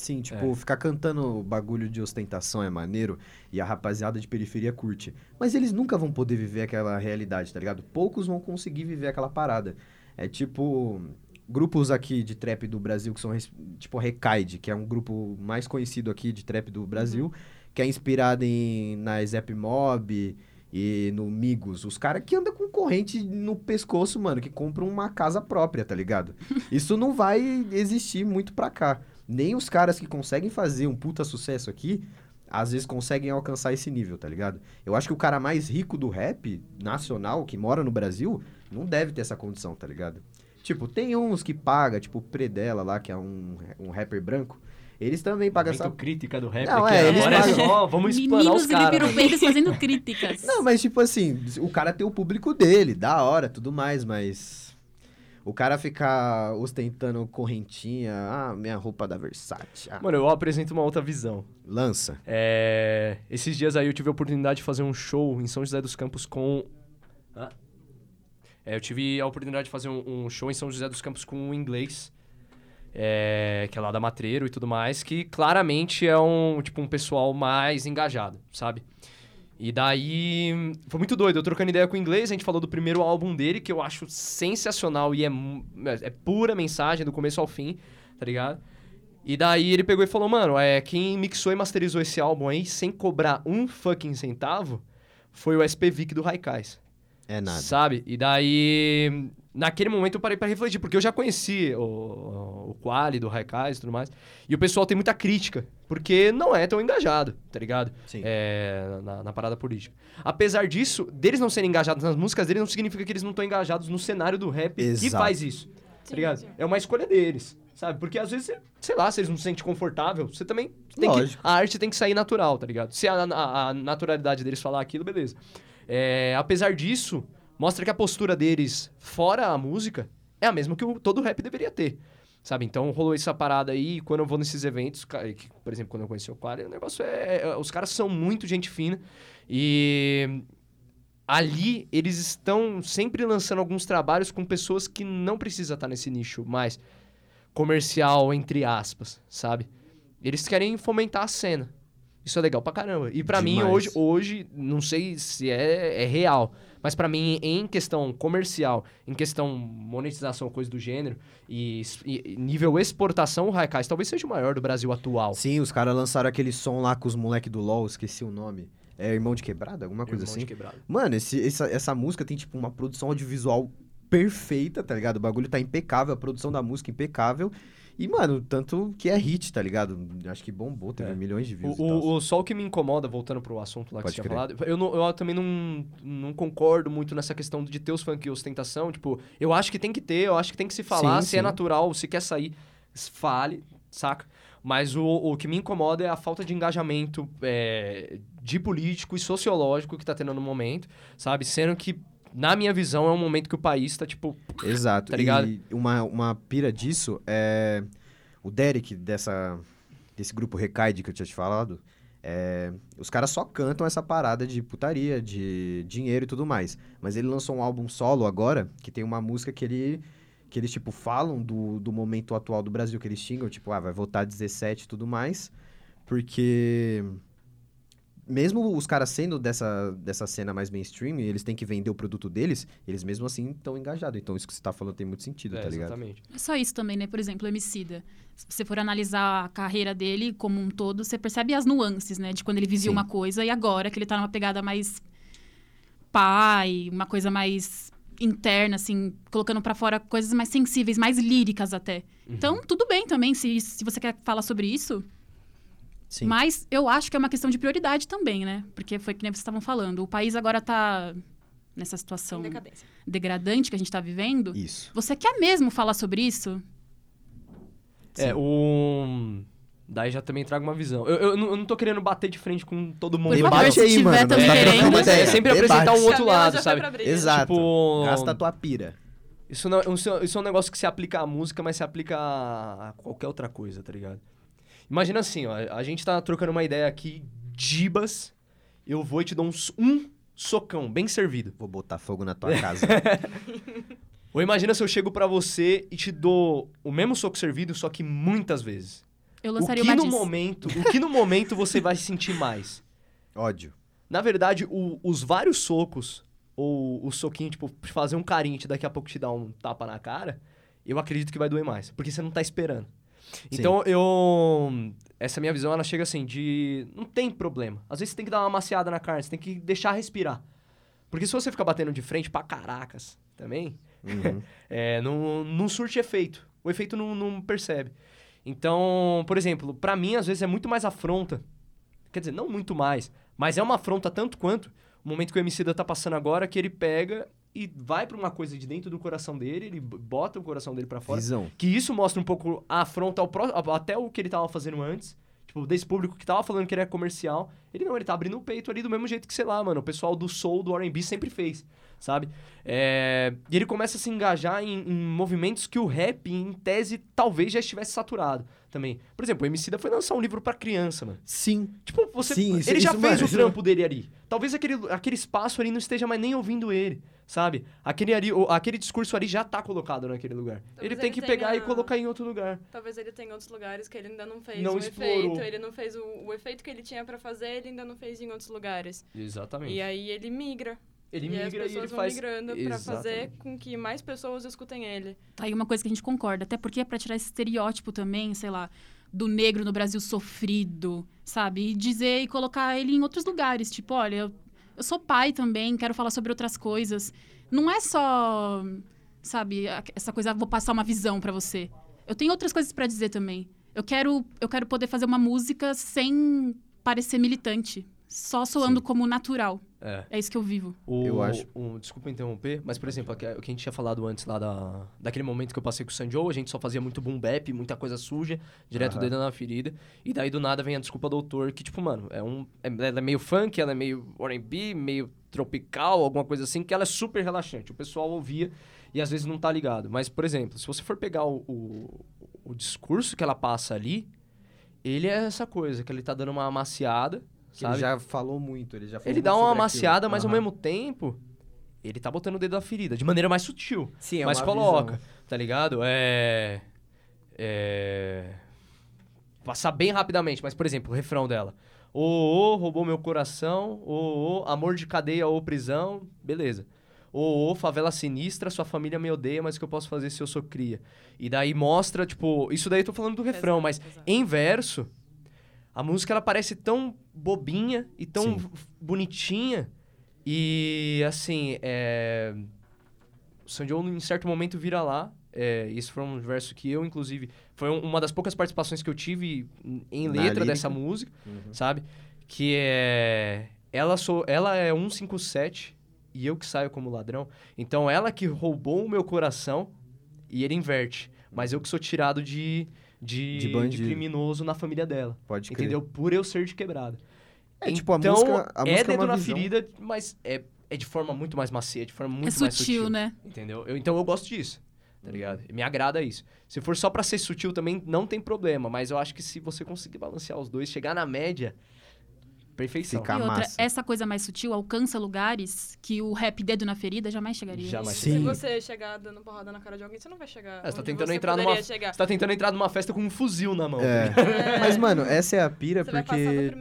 Sim, tipo, ficar cantando bagulho de ostentação é maneiro e a rapaziada de periferia curte. Mas eles nunca vão poder viver aquela realidade, tá ligado? Poucos vão conseguir viver aquela parada. É tipo. Grupos aqui de trap do Brasil que são tipo Recaide, que é um grupo mais conhecido aqui de trap do Brasil, que é inspirado em na Zep Mob e no Migos. Os caras que andam com corrente no pescoço, mano, que compram uma casa própria, tá ligado? Isso não vai existir muito pra cá. Nem os caras que conseguem fazer um puta sucesso aqui, às vezes conseguem alcançar esse nível, tá ligado? Eu acho que o cara mais rico do rap nacional, que mora no Brasil, não deve ter essa condição, tá ligado? Tipo, tem uns que paga, tipo o Predella lá, que é um, um rapper branco. Eles também pagam essa. crítica do rap Não, aqui. é, eles Agora é pagam- só, vamos explanar Meninos os caras. libirupeiros fazendo críticas. Não, mas tipo assim, o cara tem o público dele, da hora, tudo mais, mas. O cara ficar ostentando correntinha, ah, minha roupa da Versace. Ah, Mano, eu apresento uma outra visão. lança. É, Esses dias aí eu tive a oportunidade de fazer um show em São José dos Campos com... Hã? É, eu tive a oportunidade de fazer um, um show em São José dos Campos com um inglês, é, que é lá da Matreiro e tudo mais, que claramente é um, tipo, um pessoal mais engajado, sabe? E daí, foi muito doido, eu trocando ideia com o inglês, a gente falou do primeiro álbum dele, que eu acho sensacional e é, mu- é pura mensagem do começo ao fim, tá ligado? E daí ele pegou e falou, mano, é, quem mixou e masterizou esse álbum aí sem cobrar um fucking centavo foi o SP Vic do Raikais. É nada. Sabe? E daí, naquele momento eu parei para refletir, porque eu já conheci o, o Quali do Raikais e tudo mais. E o pessoal tem muita crítica, porque não é tão engajado, tá ligado? Sim. É, na, na parada política. Apesar disso, deles não serem engajados nas músicas deles, não significa que eles não estão engajados no cenário do rap que Exato. faz isso. Tá ligado? É uma escolha deles, sabe? Porque às vezes, sei lá, se eles não se sentem confortável, você também tem que, Lógico. a arte tem que sair natural, tá ligado? Se a, a- a naturalidade deles falar aquilo, beleza. É, apesar disso, mostra que a postura deles fora a música é a mesma que o, todo rap deveria ter. Sabe? Então rolou essa parada aí, quando eu vou nesses eventos, que, por exemplo, quando eu conheci o Quali, o negócio é, é- Os caras são muito gente fina. E ali eles estão sempre lançando alguns trabalhos com pessoas que não precisam estar nesse nicho mais comercial, entre aspas, sabe? Eles querem fomentar a cena. Isso é legal pra caramba. E pra mim, hoje, hoje, não sei se é, é real, mas pra mim, em questão comercial, em questão monetização, coisa do gênero, e, e nível exportação, o Raikais talvez seja o maior do Brasil atual. Sim, os caras lançaram aquele som lá com os moleque do LoL, esqueci o nome. É Irmão de Quebrada? Alguma coisa Irmão de assim? quebrado. Mano, esse- essa, essa música tem, tipo, uma produção audiovisual perfeita, tá ligado? O bagulho tá impecável, a produção da música impecável. E, mano, tanto que é hit, tá ligado? Acho que bombou, teve É. milhões de views o, o- só o que me incomoda, voltando pro assunto lá que você tinha falado, eu, não- eu também não, não concordo muito nessa questão de ter os funk e ostentação. Tipo, eu acho que tem que ter, eu acho que tem que se falar, Sim, se é sim. natural, se quer sair, fale, saca? Mas o, o que me incomoda é a falta de engajamento é, de político e sociológico que tá tendo no momento, sabe? Sendo que, na minha visão, é um momento que o país tá, tipo, Exato. Tá ligado? E uma, uma pira disso é. O Derek, dessa, desse grupo Recaide que eu tinha te falado, é, os caras só cantam essa parada de putaria, de dinheiro e tudo mais. Mas ele lançou um álbum solo agora, que tem uma música que ele. Que eles, tipo, falam do, do momento atual do Brasil, que eles xingam, tipo, ah, vai votar 17 e tudo mais. Porque. Mesmo os caras sendo dessa, dessa cena mais mainstream, e eles têm que vender o produto deles, eles mesmo assim estão engajados. Então isso que você tá falando tem muito sentido, é, tá ligado? exatamente. É só isso também, né? Por exemplo, o Emicida. Se você for analisar a carreira dele como um todo, você percebe as nuances, né? De quando ele vivia Sim. uma coisa e agora que ele tá numa pegada mais pai, uma coisa mais interna, assim, colocando pra fora coisas mais sensíveis, mais líricas até. Então, tudo bem também, se, se você quer falar sobre isso. Sim. Mas eu acho que é uma questão de prioridade também, né? Porque foi que nem vocês estavam falando. O país agora tá nessa situação degradante que a gente tá vivendo. Isso. Você quer mesmo falar sobre isso? É, o. Daí já também trago uma visão. Eu, eu, não- eu não tô querendo bater de frente com todo mundo. Por Debate favor, se aí, tiver mano, também tá Mas é sempre Debate. apresentar um outro lado, foi sabe? Exato. Tipo- Gasta a tua pira. Isso, não, isso, isso é um negócio que se aplica à música, mas se aplica a qualquer outra coisa, tá ligado? Imagina assim, ó, a gente tá trocando uma ideia aqui, Dibas, eu vou e te dou um, um socão, bem servido. Vou botar fogo na tua casa. Ou imagina se eu chego pra você e te dou o mesmo soco servido, só que muitas vezes. Eu O lançaria que uma no momento, o que no momento você vai sentir mais? Ódio. Na verdade, o- os vários socos, ou o soquinho, tipo, fazer um carinho e daqui a pouco te dar um tapa na cara, eu acredito que vai doer mais. Porque você não tá esperando. Então, eu... Essa minha visão, ela chega assim, de... Não tem problema. Às vezes você tem que dar uma maciada na carne, você tem que deixar respirar. Porque se você ficar batendo de frente pra caracas também, Uhum. é, não, não surte efeito. O efeito não, não percebe. Então, por exemplo, pra mim, às vezes é muito mais afronta. Quer dizer, não muito mais, mas é uma afronta tanto quanto o momento que o Emicida tá passando agora, que ele pega e vai pra uma coisa de dentro do coração dele, ele bota o coração dele pra fora. Visão. Que isso mostra um pouco a afronta ao até o que ele tava fazendo antes. Tipo, desse público que tava falando que ele é comercial. Ele não, ele tá abrindo o peito ali do mesmo jeito que, sei lá, mano, o pessoal do soul, do R&B sempre fez, sabe? É, E ele começa a se engajar em, em movimentos que o rap, em tese, talvez já estivesse saturado também. Por exemplo, o Emicida foi lançar um livro pra criança, mano. Sim. Tipo, você, Sim, isso- ele já fez mano, o trampo dele ali. Talvez aquele, aquele espaço ali não esteja mais nem ouvindo ele, sabe? Aquele, ali, aquele discurso ali já tá colocado naquele lugar. Talvez ele tem ele que pegar e tenha- colocar em outro lugar. Talvez ele tenha outros lugares que ele ainda não fez Não o explorou. efeito. Ele não fez o, o efeito que ele tinha pra fazer, ele ainda não fez em outros lugares. Exatamente. E aí ele migra. ele e as migra e pessoas ele vão faz... migrando pra fazer com que mais pessoas escutem ele. Tá aí uma coisa que a gente concorda. Até porque é pra tirar esse estereótipo também, sei lá, do negro no Brasil sofrido, sabe? E dizer e colocar ele em outros lugares. Tipo, olha, eu, sou pai também, quero falar sobre outras coisas. Não é só, sabe, essa coisa, vou passar uma visão para você. Eu tenho outras coisas para dizer também. Eu quero, eu quero poder fazer uma música sem parecer militante, só soando Sim. como natural. É. é isso que eu vivo. O, eu acho. O, desculpa interromper, mas, por exemplo, o que a gente tinha falado antes lá da, daquele momento que eu passei com o Sanjo, a gente só fazia muito boom bap, muita coisa suja, direto uhum. dedo na ferida. E daí do nada vem a desculpa do autor, que, tipo, mano, é um. É, ela é meio funk, ela é meio RB, meio tropical, alguma coisa assim, que ela é super relaxante. O pessoal ouvia e às vezes não tá ligado. Mas, por exemplo, se você for pegar o, o, o discurso que ela passa ali, ele é essa coisa, que ele tá dando uma amaciada Sabe? Ele já falou muito, ele já falou Ele dá uma amaciada, mas uhum. ao mesmo tempo, ele tá botando o dedo na ferida, de maneira mais sutil. Sim, é Mas coloca, visão. tá ligado? É. É. Passar bem rapidamente, mas, por exemplo, o refrão dela. Ô, ô, roubou meu coração. Ô, ô, amor de cadeia ou prisão. Beleza. Ô, ô, favela sinistra, sua família me odeia, mas o que eu posso fazer se eu sou cria? E daí mostra, tipo, isso daí eu tô falando do refrão, exato, mas exato. em verso, a música ela parece tão bobinha e tão Sim. bonitinha. E assim, é... o Sandy em certo momento vira lá. É, isso foi um verso que eu, inclusive, foi uma das poucas participações que eu tive em letra dessa música, uhum. sabe? Que é. Ela, sou, ela é 157 e eu que saio como ladrão. Então ela que roubou o meu coração e ele inverte. Mas eu que sou tirado de, de, de, de criminoso na família dela. Pode crer. Entendeu? Por eu ser de quebrada. É, tipo, a então, música, a é música dedo é na ferida, mas é, é de forma muito mais macia, de forma muito é mais sutil. né? Entendeu? Eu, então eu gosto disso, tá ligado? Me agrada isso. Se for só pra ser sutil também, não tem problema, mas eu acho que se você conseguir balancear os dois, chegar na média, Perfeição. Fica e outra, massa. essa coisa mais sutil alcança lugares que o rap dedo na ferida jamais chegaria. Jamais. Sim. Se você chegar dando porrada na cara de alguém, você não vai chegar. É, você tá tentando entrar numa. Chegar. Você tá tentando entrar numa festa com um fuzil na mão. É. é. Mas, mano, essa é a pira você porque.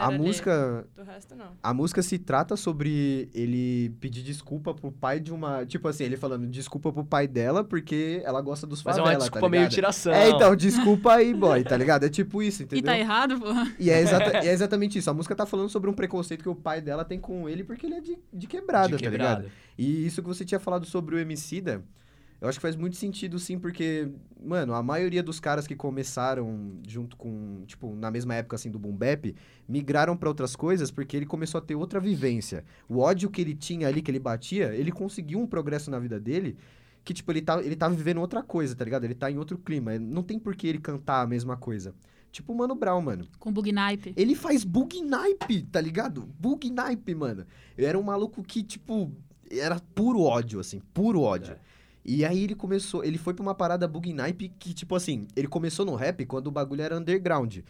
A música. Do resto, não. A música se trata sobre ele pedir desculpa pro pai de uma. Tipo assim, ele falando desculpa pro pai dela porque ela gosta dos favela, Mas é uma desculpa tá meio tiração. É, então, desculpa aí, boy, tá ligado? É tipo isso, entendeu? E tá errado, porra. E é, exata, é exatamente isso. A música tá falando sobre um preconceito que o pai dela tem com ele porque ele é de, de quebrada, de tá quebrada. ligado? E isso que você tinha falado sobre o Emicida, eu acho que faz muito sentido sim, porque, mano, a maioria dos caras que começaram junto com, tipo, na mesma época assim do Boom Bap, migraram para outras coisas porque ele começou a ter outra vivência. O ódio que ele tinha ali, que ele batia, ele conseguiu um progresso na vida dele que, tipo, ele tá, ele tá vivendo outra coisa, tá ligado? Ele tá em outro clima. Não tem por que ele cantar a mesma coisa. Tipo o Mano Brown, mano. Com bug naipe. Ele faz bug naipe, tá ligado? Bug naipe, mano. Eu era um maluco que, tipo, era puro ódio, assim, puro ódio. É. E aí ele começou, ele foi pra uma parada bug naipe que, tipo assim, ele começou no rap quando o bagulho era underground.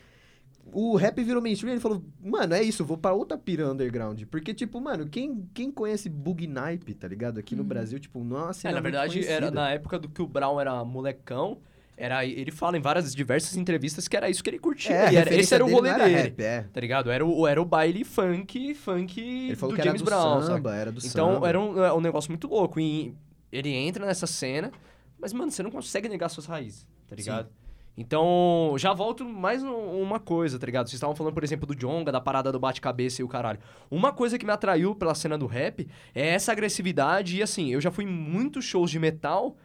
O rap virou mainstream e ele falou, mano, é isso, vou pra outra pira underground. Porque, tipo, mano, quem, quem conhece bug naipe, tá ligado? Aqui hum. no uhum. Brasil, tipo, nossa, é, Na verdade, era na época do que o Brown era molecão. Era, ele fala em várias diversas entrevistas que era isso que ele curtia. É, era, esse era o rolê dele. Rap, é. Tá ligado? Era o, era o baile funk, funk ele falou do que James era do Brown. Samba, era do então samba. era um, é um negócio muito louco. E ele entra nessa cena, mas, mano, você não consegue negar suas raízes, tá ligado? Sim. Então, já volto mais uma coisa, tá ligado? Vocês estavam falando, por exemplo, do Jonga, da parada do bate-cabeça e o caralho. Uma coisa que me atraiu pela cena do rap é essa agressividade. E assim, eu já fui em muitos shows de metal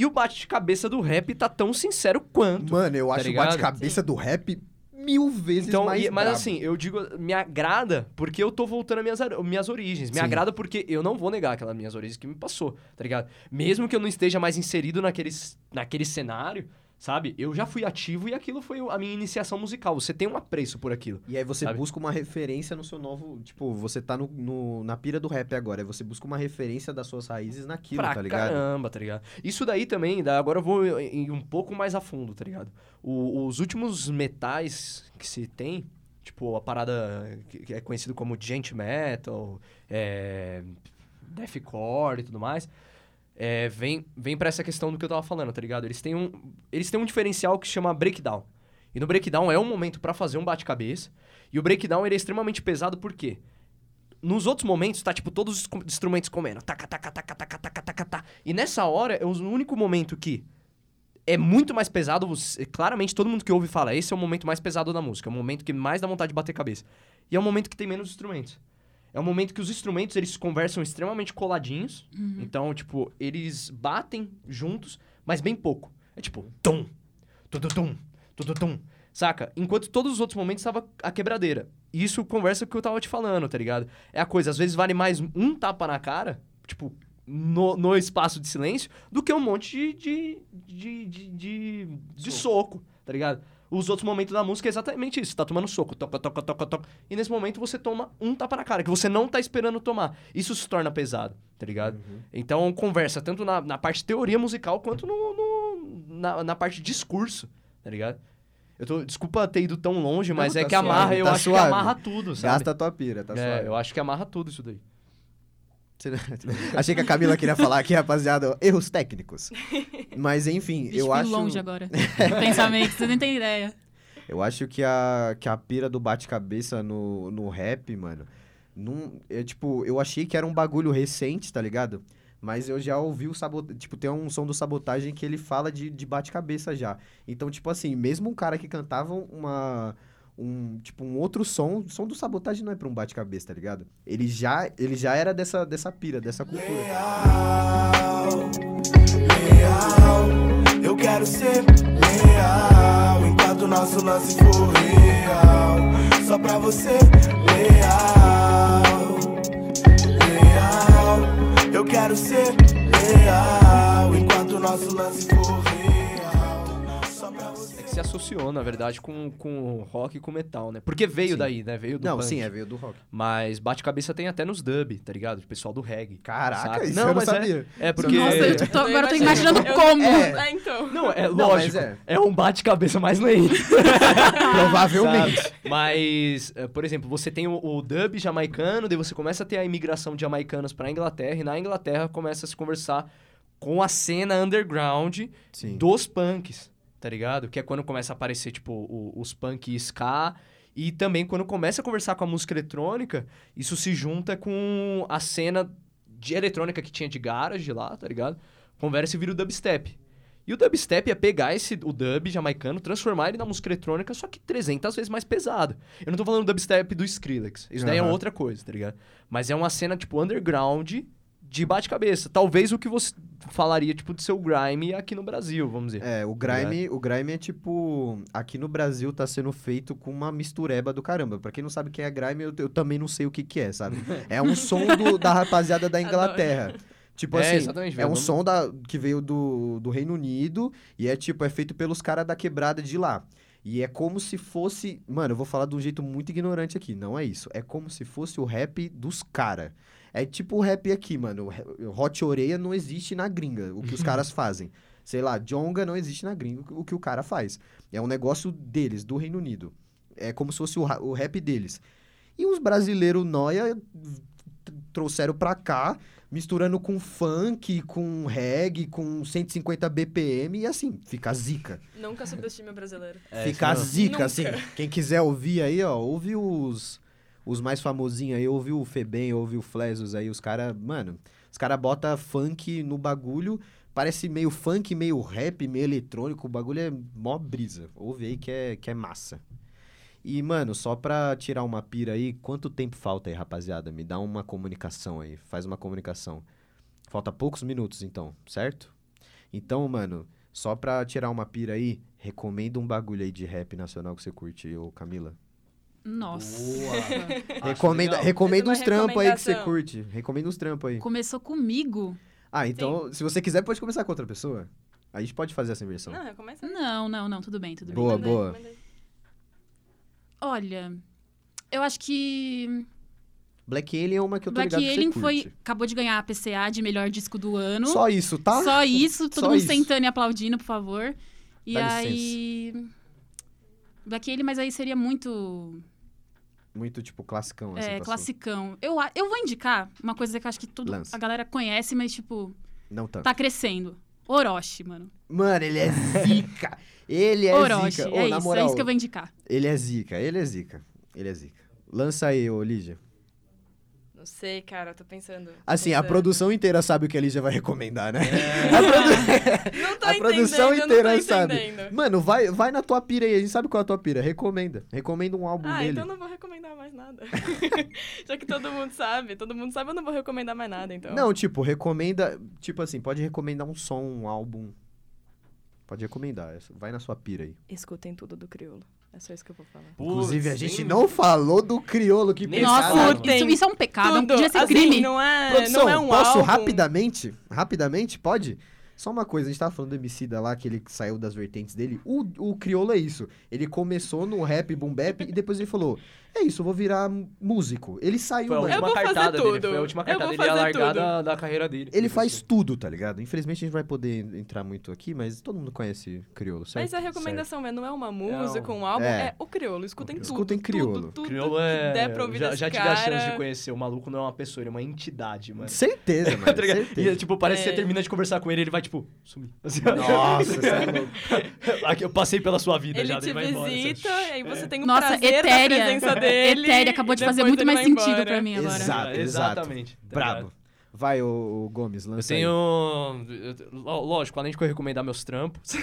e o bate-cabeça do rap tá tão sincero quanto. Mano, eu tá acho ligado? o bate-cabeça do rap mil vezes então, mais e, Mas assim, eu digo, me agrada porque eu tô voltando às minhas, minhas origens. Me Sim. agrada porque eu não vou negar aquelas minhas origens que me passou, tá ligado? Mesmo que eu não esteja mais inserido naquele, naquele cenário, Sabe? Eu já fui ativo e aquilo foi a minha iniciação musical. Você tem um apreço por aquilo. E aí você sabe? busca uma referência no seu novo. Tipo, você tá no, no, na pira do rap agora. Você busca uma referência das suas raízes naquilo, pra tá ligado? Caramba, tá ligado? Isso daí também, agora eu vou ir um pouco mais a fundo, tá ligado? O, os últimos metais que se tem, tipo, a parada que é conhecido como gent metal, é, deathcore e tudo mais é, vem, vem para essa questão do que eu tava falando, tá ligado? Eles têm um, eles têm um diferencial que se chama breakdown. E no breakdown é um momento para fazer um bate-cabeça. E o breakdown ele é extremamente pesado por quê? Nos outros momentos, tá tipo todos os instrumentos comendo. Taca, taca, taca, taca, taca, taca, taca. E nessa hora é o único momento que é muito mais pesado. Claramente, todo mundo que ouve fala: esse é o momento mais pesado da música. É o momento que mais dá vontade de bater cabeça. E é o momento que tem menos instrumentos. É um momento que os instrumentos eles conversam extremamente coladinhos. Uhum. Então, tipo, eles batem juntos, mas bem pouco. É tipo, tum, tum, tum, tum, tum, saca? Enquanto todos os outros momentos estava a quebradeira. E isso conversa com o que eu tava te falando, tá ligado? É a coisa, às vezes vale mais um tapa na cara, tipo, no, no espaço de silêncio, do que um monte de, de, de, de, de, de soco, tá ligado? Os outros momentos da música é exatamente isso. Você tá tomando soco, toca, toca, toca, toca. E nesse momento você toma um tapa na cara, que você não tá esperando tomar. Isso se torna pesado, tá ligado? Uhum. Então conversa tanto na, na parte teoria musical quanto no, no na, na parte discurso, tá ligado? Eu tô, desculpa ter ido tão longe, mas não, é tá que suave, amarra, eu tá acho suave. que amarra tudo, sabe? Gasta a tua pira, tá é, suave. eu acho que amarra tudo isso daí. Achei que a Camila queria falar aqui, rapaziada, erros técnicos. Mas enfim, Bicho, eu acho. longe agora. pensamento, você nem tem ideia. Eu acho que a, que a pira do bate-cabeça no, no rap, mano, não, é, tipo, eu achei que era um bagulho recente, tá ligado? Mas eu já ouvi o sabotagem. Tipo, tem um som do sabotagem que ele fala de, de bate-cabeça já. Então, tipo assim, mesmo um cara que cantava uma um, tipo, um outro som. O som do sabotagem não é pra um bate-cabeça, tá ligado? Ele já, ele já era dessa, dessa pira, dessa cultura. Leal, leal, eu quero ser leal. Enquanto nosso lance for real, só pra você, leal, leal, eu quero ser leal. Enquanto nosso lance for real se associou, na verdade, com, com rock e com metal, né? Porque veio sim. daí, né? Veio do Não, punk. sim, é, veio do rock. Mas bate-cabeça tem até nos dub, tá ligado? O pessoal do reggae. Caraca, sabe? isso não, eu mas não é- sabia. É, é porque... Nossa, eu tô, agora eu tô imaginando como. É. é, então. Não, é lógico. Não, é. é. um bate-cabeça mais lento. Provavelmente. Sabe? Mas, eh, por exemplo, você tem o, o, dub jamaicano, daí você começa a ter a imigração de jamaicanos pra Inglaterra, e na Inglaterra começa a se conversar com a cena underground Sim. dos punks tá ligado? Que é quando começa a aparecer, tipo, o, os punk e ska. E também quando começa a conversar com a música eletrônica, isso se junta com a cena de eletrônica que tinha de garage lá, tá ligado? Conversa e vira o dubstep. E o dubstep é pegar esse, o dub jamaicano, transformar ele na música eletrônica, só que 300 vezes mais pesado. Eu não tô falando do dubstep do Skrillex. Isso uhum. daí é outra coisa, tá ligado? Mas é uma cena, tipo, underground de bate-cabeça. Talvez o que você falaria, tipo, do seu grime aqui no Brasil, vamos dizer. É, o grime, é. o grime é tipo... Aqui no Brasil tá sendo feito com uma mistureba do caramba. Pra quem não sabe quem é grime, eu, eu também não sei o que que é, sabe? é um som do, da rapaziada da Inglaterra. Tipo é, assim, é um som da, que veio do, do Reino Unido e é tipo, é feito pelos caras da quebrada de lá. E é como se fosse. Mano, eu vou falar de um jeito muito ignorante aqui. Não é isso. É como se fosse o rap dos caras. É tipo o rap aqui, mano. Hot Oreia não existe na gringa, o que os caras fazem. Sei lá, Jonga não existe na gringa, o que o cara faz. É um negócio deles, do Reino Unido. É como se fosse o, o rap deles. E os brasileiros noia trouxeram pra cá, misturando com funk, com reggae, com 150 BPM e assim, fica zica. Nunca subestime o brasileiro. É, fica zica, Nunca. assim. Quem quiser ouvir aí, ó, ouve os os mais famosinhos aí, ouvi o Febem, ouvi o Flesos aí, os caras, mano, os caras botam funk no bagulho, parece meio funk, meio rap, meio eletrônico, o bagulho é mó brisa. Ouve aí que é, que é massa. E, mano, só pra tirar uma pira aí, quanto tempo falta aí, rapaziada? Me dá uma comunicação aí, faz uma comunicação. Falta poucos minutos, então, certo? Então, mano, só pra tirar uma pira aí, recomenda um bagulho aí de rap nacional que você curte, ô Camila. Nossa. recomenda recomenda uns trampos aí que você curte. Recomenda uns trampos aí. Começou comigo? Ah, então, Sim. se você quiser, pode começar com outra pessoa. A gente pode fazer essa inversão. Não, começa. Não, não, não, tudo bem, tudo boa, bem. Boa, boa. Olha, eu acho que Black Alien é uma que eu tô Black ligado Alien foi acabou de ganhar a PCA de melhor disco do ano. Só isso, tá? Só isso, todo Só mundo isso. sentando e aplaudindo, por favor. E Dá aí licença. Alien, mas aí seria muito muito, tipo, classicão, assim, É, classicão. Eu, eu vou indicar uma coisa que eu acho que tudo Lança. a galera conhece, mas, tipo... Não tanto. Tá crescendo. Orochi, mano. Mano, ele é zica. ele é Orochi, zica. É, isso, moral, é isso que eu vou indicar. Ele é zica, ele é zica. Ele é zica. Lança aí, ô Lígia. Não sei, cara, tô pensando. Assim, pensando. a produção inteira sabe o que a Lígia vai recomendar, né? É. A, produ... não tô a produção inteira sabe. Mano, vai, vai na tua pira aí, a gente sabe qual é a tua pira. Recomenda. Recomenda um álbum ah, dele. então não vou recomendar recomendar mais nada. Já que todo mundo sabe, todo mundo sabe, eu não vou recomendar mais nada, então. Não, tipo, recomenda. Tipo assim, pode recomendar um som, um álbum. Pode recomendar. Vai na sua pira aí. Escutem tudo do Criolo. É só isso que eu vou falar. Inclusive, a gente não falou do criolo que. Nossa, Nossa, isso, isso é um pecado, Tudo. podia ser assim, crime. Não é, Produção, não é um posso álbum. rapidamente? Rapidamente, pode? Só uma coisa, a gente tava falando do MC da lá, que ele saiu das vertentes dele. O, o Criolo é isso. Ele começou no rap, boom bap, e depois ele falou, é isso, eu vou virar músico. Ele saiu, Foi a. Eu última cartada dele. tudo. Foi a última cartada dele ia fazer largar da, da carreira dele. Ele faz isso. tudo, tá ligado? Infelizmente a gente vai poder entrar muito aqui, mas todo mundo conhece Criolo, certo? Mas a recomendação é, não é uma música, Não. um álbum, É. é, o Criolo. Escutem tudo. Escutem Criolo. Tudo, tudo Criolo que é. der pra ouvir já já tive cara. a chance de conhecer. O maluco não é uma pessoa, ele é uma entidade, mano. Certeza, mano. Tá certeza. E, tipo, parece que É. você termina de conversar com ele, ele vai, tipo, sumir. Assim. Nossa, você é eu passei pela sua vida Ele já, te ele vai embora. assim, visita, e aí você tem o Nossa, prazer da Etéria. presença dele. Etéria acabou de fazer muito mais sentido embora. pra mim agora. Exato, É, exato. exatamente, tá Brabo. ligado? Vai, o, Gomes, Eu lança tenho. eu- lo- Lógico, além de que eu recomendar meus trampos.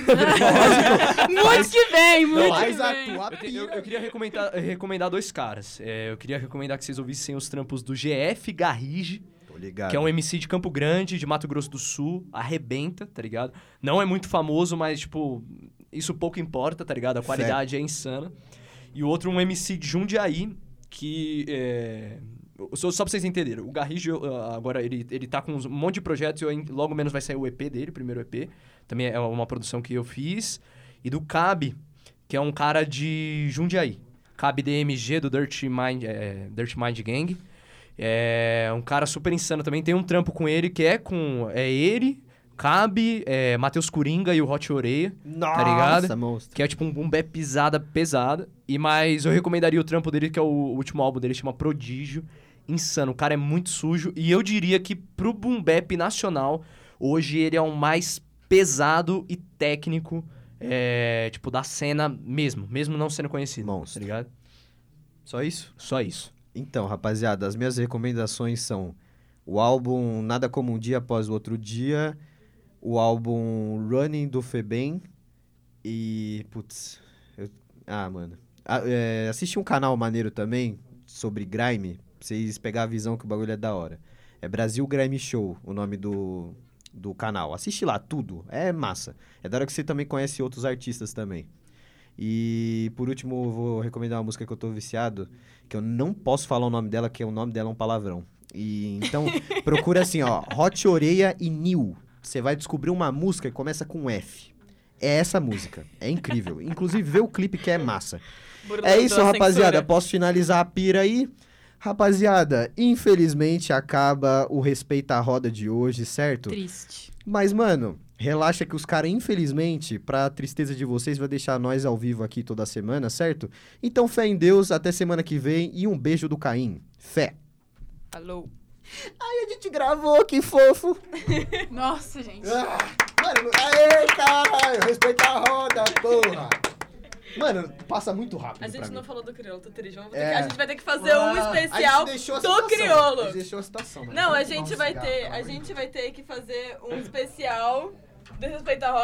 Muito que vem, muito que vem. Eu, te- eu- eu queria recomendar, recomendar dois caras. É, eu queria recomendar que vocês ouvissem os trampos do GF Garrige, ligado. que é um MC de Campo Grande, de Mato Grosso do Sul, arrebenta, tá ligado? Não é muito famoso, mas, tipo, isso pouco importa, tá ligado? A qualidade é insana. E o outro, um MC de Jundiaí, que é... Só, só pra vocês entenderem, o Garrige, eu, ah, agora, ele, ele tá com um monte de projetos e logo menos vai sair o EP dele, o primeiro EP. Também é uma produção que eu fiz. E do Cabe, que é um cara de Jundiaí. Cabe DMG do Dirt Mind, é, Dirt Mind Gang. É um cara super insano também. Tem um trampo com ele que é com. É ele, Cabe, é, Matheus Coringa e o Hot Oreia. Nossa, ligado? monstro. Que é tipo um boom bap pisada, pesada. E mais, eu recomendaria o trampo dele, que é o último álbum dele, chama Prodígio. Insano, o cara é muito sujo. E eu diria que pro boom bap nacional, hoje ele é o mais pesado e técnico, é, tipo, da cena mesmo. Mesmo não sendo conhecido, Monstro. tá ligado? Só isso? Só isso. Então, rapaziada, as minhas recomendações são o álbum Nada Como Um Dia Após o Outro Dia, o álbum Running do Febem e. Putz. eu- ah, mano. É, assiste um canal maneiro também sobre grime, pra vocês pegar a visão que o bagulho é da hora. É Brasil Grime Show, o nome do, do canal. Assiste lá, tudo. É massa. É da hora que você também conhece outros artistas também. E por último, vou recomendar uma música que eu tô viciado, que eu não posso falar o nome dela, que o nome dela é um palavrão. E então, procura assim, ó, Hot Oreia e New. Você vai descobrir uma música que começa com F. É essa música. É incrível. Inclusive, vê o clipe que é massa. É isso, rapaziada. Posso finalizar a pira aí? Rapaziada, infelizmente acaba o Respeita a Roda de hoje, certo? Triste. Mas, mano, relaxa que os caras, infelizmente, pra tristeza de vocês, vai deixar nós ao vivo aqui toda semana, certo? Então, fé em Deus, até semana que vem e um beijo do Caim. Fé. Alô. Ai, a gente gravou, que fofo. Nossa, gente. Ah, mano, aê, caralho, respeita a roda, porra. Mano, passa muito rápido A gente não mim. falou do crioulo, tô triste. É. que- a gente vai ter que fazer um Ah, especial a deixou a do situação, A crioulo. gente deixou a situação. mano. Não, a gente um vai ter, pelo a gente vai ter que fazer um especial de respeito à roda.